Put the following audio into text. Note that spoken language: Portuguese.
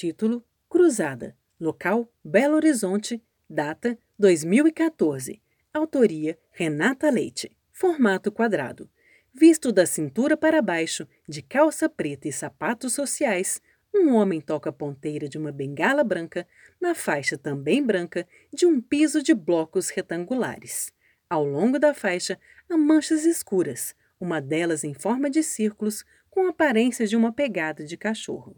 Título: Cruzada. Local: Belo Horizonte. Data: 2014. Autoria: Renata Leite. Formato quadrado. Visto da cintura para baixo, de calça preta e sapatos sociais, um homem toca a ponteira de uma bengala branca na faixa também branca de um piso de blocos retangulares. Ao longo da faixa há manchas escuras, uma delas em forma de círculos com aparência de uma pegada de cachorro.